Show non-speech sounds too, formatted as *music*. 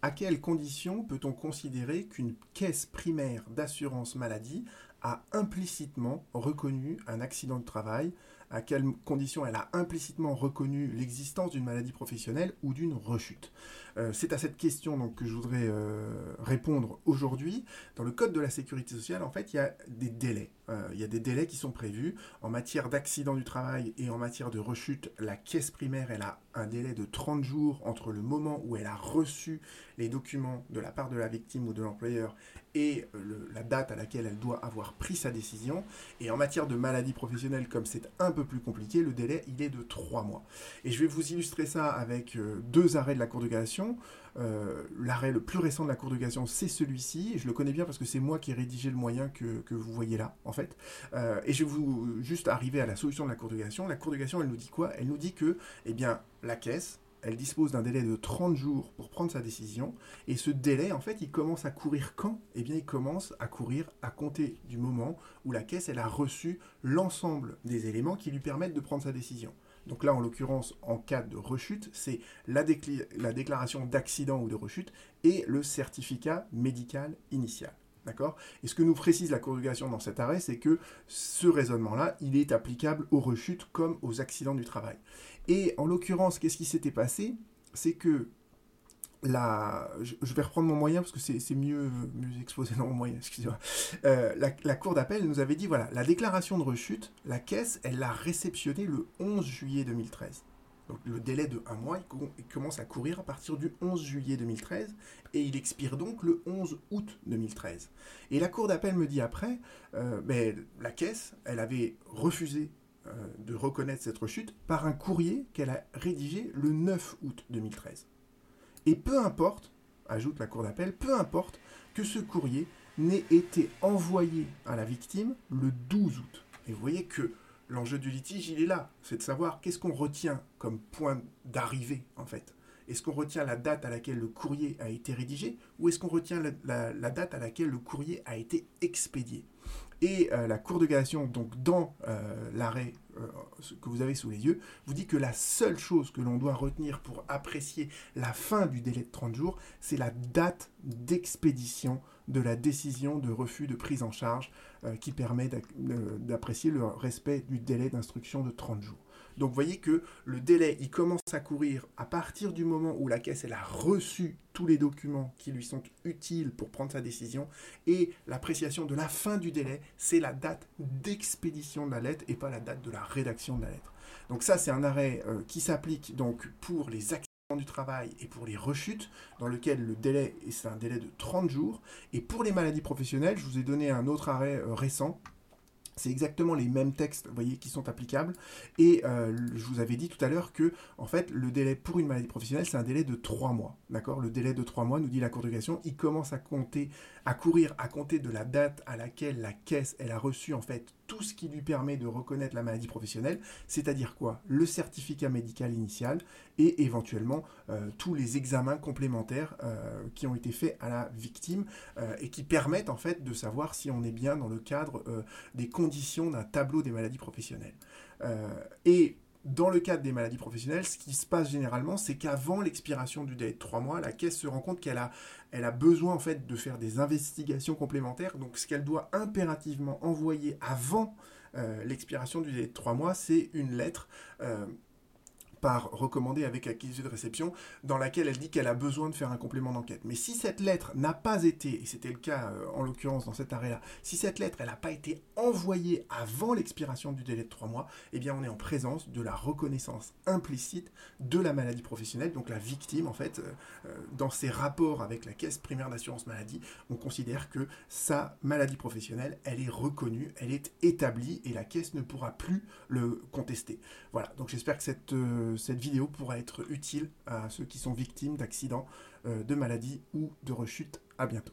À quelles conditions peut-on considérer qu'une caisse primaire d'assurance maladie a implicitement reconnu un accident de travail? À quelles conditions elle a implicitement reconnu l'existence d'une maladie professionnelle ou d'une rechute? Euh, C'est à cette question donc, que je voudrais euh, répondre aujourd'hui. Dans le Code de la sécurité sociale, en fait, il y a des délais. Euh, il y a des délais qui sont prévus. En matière d'accident du travail et en matière de rechute, la caisse primaire, elle a un délai de 30 jours entre le moment où elle a reçu les documents de la part de la victime ou de l'employeur et la date à laquelle elle doit avoir pris sa décision. Et en matière de maladie professionnelle, comme c'est un peu plus compliqué, le délai, il est de 3 mois. Et je vais vous illustrer ça avec euh, deux arrêts de la Cour de cassation. Euh, l'arrêt le plus récent de la Cour de cassation, c'est celui-ci. Je le connais bien parce que c'est moi qui ai rédigé le moyen que, vous voyez là, en fait. Euh, et je vais vous juste arriver à la solution de la Cour de cassation. La Cour de cassation, elle nous dit quoi? Elle nous dit que, eh bien, la caisse, elle dispose d'un délai de 30 jours pour prendre sa décision. Et ce délai, en fait, il commence à courir quand? Eh bien, il commence à courir à compter du moment où la caisse, elle a reçu l'ensemble des éléments qui lui permettent de prendre sa décision. Donc là, en l'occurrence, en cas de rechute, c'est la, la, déclaration d'accident ou de rechute et le certificat médical initial. Et ce que nous précise la conjugation dans cet arrêt, c'est que ce raisonnement-là, il est applicable aux rechutes comme aux accidents du travail. Et en l'occurrence, qu'est-ce qui s'était passé? C'est que la, je, vais reprendre mon moyen parce que c'est mieux, mieux exposé dans mon moyen, *laughs* excusez-moi. Euh, la, Cour d'appel nous avait dit, voilà, la déclaration de rechute, la caisse, elle l'a réceptionnée le 11 juillet 2013. Donc le délai de un mois, il, commence à courir à partir du 11 juillet 2013 et il expire donc le 11 août 2013. Et la Cour d'appel me dit après, euh, ben, la caisse, elle avait refusé euh, de reconnaître cette rechute par un courrier qu'elle a rédigé le 9 août 2013. Et peu importe, ajoute la Cour d'appel, peu importe que ce courrier n'ait été envoyé à la victime le 12 août. Et vous voyez que l'enjeu du litige, il est là. C'est de savoir qu'est-ce qu'on retient comme point d'arrivée, en fait. Est-ce qu'on retient la date à laquelle le courrier a été rédigé ou est-ce qu'on retient la, date à laquelle le courrier a été expédié? Et euh, la Cour de cassation, donc dans euh, l'arrêt euh, que vous avez sous les yeux, vous dit que la seule chose que l'on doit retenir pour apprécier la fin du délai de 30 jours, c'est la date d'expédition de la décision de refus de prise en charge qui permet d'apprécier le respect du délai d'instruction de 30 jours. Donc vous voyez que le délai, il commence à courir à partir du moment où la caisse a reçu tous les documents qui lui sont utiles pour prendre sa décision. Et l'appréciation de la fin du délai, c'est la date d'expédition de la lettre et pas la date de la rédaction de la lettre. Donc ça, c'est un arrêt euh, qui s'applique donc pour les accidents du travail et pour les rechutes, dans lequel le délai, c'est un délai de 30 jours. Et pour les maladies professionnelles, je vous ai donné un autre arrêt euh, récent c'est exactement les mêmes textes, voyez, qui sont applicables. Et euh, je vous avais dit tout à l'heure que, en fait, le délai pour une maladie professionnelle, c'est un délai de trois mois. D'accord? Le délai de trois mois, nous dit la Cour de cassation, il commence à compter, à courir, à compter de la date à laquelle la caisse, elle a reçu, en fait, tout ce qui lui permet de reconnaître la maladie professionnelle, c'est-à-dire quoi? Le certificat médical initial et éventuellement euh, tous les examens complémentaires euh, qui ont été faits à la victime et qui permettent en fait de savoir si on est bien dans le cadre des conditions d'un tableau des maladies professionnelles. Euh, dans le cadre des maladies professionnelles, ce qui se passe généralement, c'est qu'avant l'expiration du délai de trois mois, la caisse se rend compte qu'elle a, elle a besoin en fait de faire des investigations complémentaires. Donc, ce qu'elle doit impérativement envoyer avant euh, l'expiration du délai de trois mois, c'est une lettre euh, par recommandé avec accusé de réception, dans laquelle elle dit qu'elle a besoin de faire un complément d'enquête. Mais si cette lettre n'a pas été, et c'était le cas euh, en l'occurrence dans cet arrêt-là, si cette lettre n'a pas été envoyée avant l'expiration du délai de trois mois, eh bien on est en présence de la reconnaissance implicite de la maladie professionnelle, donc la victime en fait, euh, euh, dans ses rapports avec la caisse primaire d'assurance maladie, on considère que sa maladie professionnelle, elle est reconnue, elle est établie et la caisse ne pourra plus le contester. Voilà, donc j'espère que cette cette vidéo pourra être utile à ceux qui sont victimes d'accidents, euh, de maladies ou de rechutes. À bientôt.